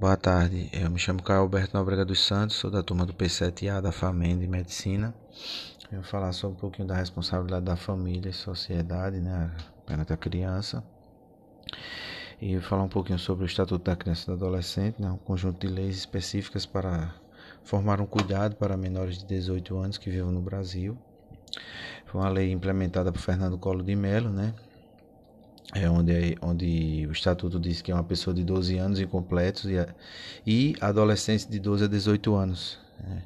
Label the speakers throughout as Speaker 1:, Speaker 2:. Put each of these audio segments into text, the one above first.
Speaker 1: Boa tarde, eu me chamo Caio Alberto Nobrega dos Santos, sou da turma do P7A da FAMEN de Medicina. Eu vou falar sobre um pouquinho da responsabilidade da família e sociedade, né, perante a criança. E vou falar um pouquinho sobre o Estatuto da Criança e do Adolescente, né, um conjunto de leis específicas para formar um cuidado para menores de 18 anos que vivem no Brasil. Foi uma lei implementada por Fernando Collor de Mello, né, é onde, onde o estatuto diz que é uma pessoa de 12 anos incompletos e, e adolescentes de 12 a 18 anos. Né?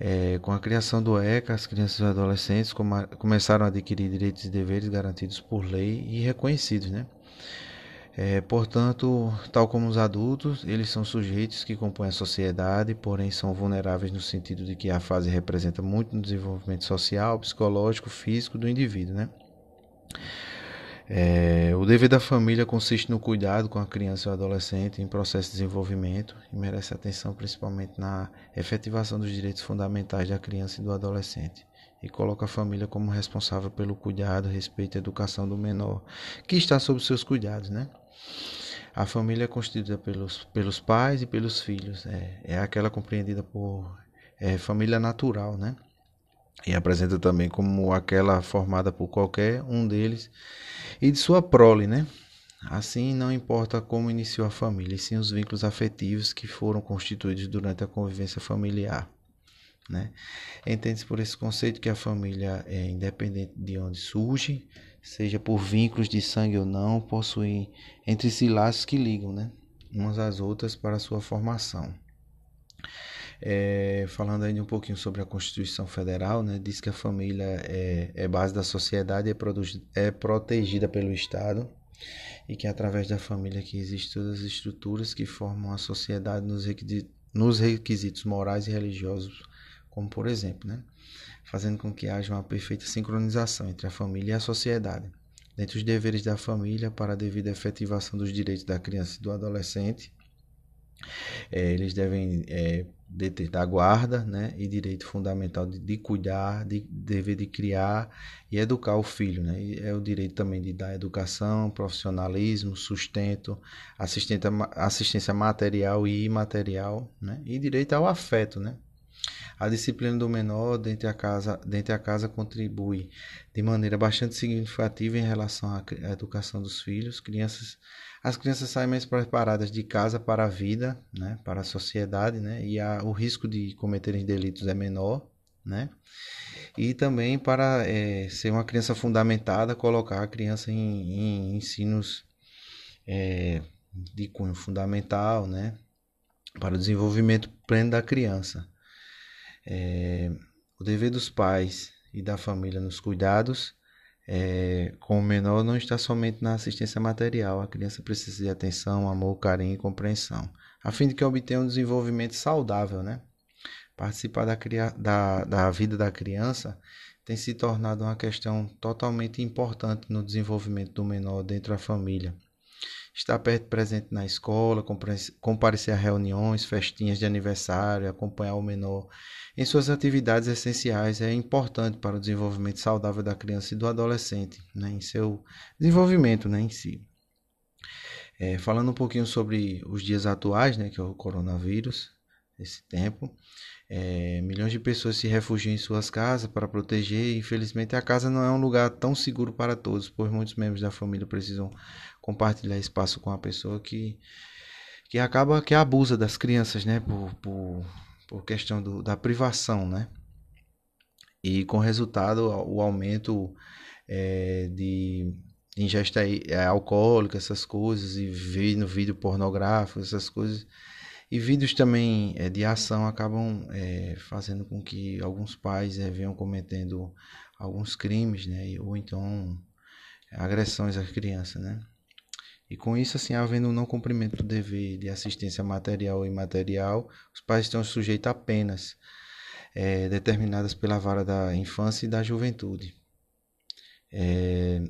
Speaker 1: É, com a criação do ECA, as crianças e adolescentes começaram a adquirir direitos e deveres garantidos por lei e reconhecidos. Né? É, portanto, tal como os adultos, eles são sujeitos que compõem a sociedade, porém são vulneráveis no sentido de que a fase representa muito no desenvolvimento social, psicológico, físico do indivíduo. Né? É, o dever da família consiste no cuidado com a criança e o adolescente em processo de desenvolvimento e merece atenção principalmente na efetivação dos direitos fundamentais da criança e do adolescente e coloca a família como responsável pelo cuidado, respeito e educação do menor que está sob seus cuidados, né? A família é constituída pelos, pelos pais e pelos filhos, é, é aquela compreendida por é, família natural, né? E apresenta também como aquela formada por qualquer um deles e de sua prole, né? Assim, não importa como iniciou a família, e sim os vínculos afetivos que foram constituídos durante a convivência familiar. Né? Entende-se por esse conceito que a família é independente de onde surge, seja por vínculos de sangue ou não, possui entre si laços que ligam né? umas às outras para sua formação. É, falando ainda um pouquinho sobre a Constituição Federal, né, diz que a família é, é base da sociedade e é, é protegida pelo Estado e que através da família que existem todas as estruturas que formam a sociedade nos requisitos, nos requisitos morais e religiosos, como por exemplo, né, fazendo com que haja uma perfeita sincronização entre a família e a sociedade. Dentre os deveres da família para a devida efetivação dos direitos da criança e do adolescente, é, eles devem é, da guarda, né, e direito fundamental de, de, cuidar, de dever de criar e educar o filho, né, e é o direito também de dar educação, profissionalismo, sustento, assistência, assistência material e imaterial, né, e direito ao afeto, né. A disciplina do menor dentro da casa, dentro da casa contribui de maneira bastante significativa em relação à educação dos filhos, crianças as crianças saem mais preparadas de casa para a vida, né, para a sociedade, né, e a, o risco de cometerem delitos é menor, né, e também para é, ser uma criança fundamentada, colocar a criança em, em ensinos é, de cunho fundamental, né, para o desenvolvimento pleno da criança. É, o dever dos pais e da família nos cuidados é, com o menor não está somente na assistência material, a criança precisa de atenção, amor, carinho e compreensão, a fim de que obtenha um desenvolvimento saudável, né? Participar da, da, da vida da criança tem se tornado uma questão totalmente importante no desenvolvimento do menor dentro da família. Estar perto presente na escola, comparecer a reuniões, festinhas de aniversário, acompanhar o menor em suas atividades essenciais é importante para o desenvolvimento saudável da criança e do adolescente, né, em seu desenvolvimento né, em si. É, falando um pouquinho sobre os dias atuais, né, que é o coronavírus, esse tempo, é, milhões de pessoas se refugiam em suas casas para proteger. Infelizmente, a casa não é um lugar tão seguro para todos, pois muitos membros da família precisam compartilhar espaço com a pessoa que, que acaba que abusa das crianças, né, por, por, por questão do, da privação, né, e com resultado o aumento é, de ingesta é, alcoólica, essas coisas, e vídeo, vídeo pornográfico, essas coisas e vídeos também é, de ação acabam é, fazendo com que alguns pais é, venham cometendo alguns crimes, né? Ou então agressões às crianças, né? E com isso, assim, havendo um não cumprimento do dever de assistência material e imaterial, os pais estão sujeitos a penas é, determinadas pela vara da infância e da juventude. É,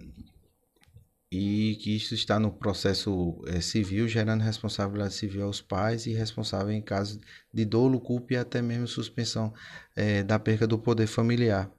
Speaker 1: e que isso está no processo é, civil, gerando responsabilidade civil aos pais e responsável em caso de dolo, culpa e até mesmo suspensão é, da perca do poder familiar.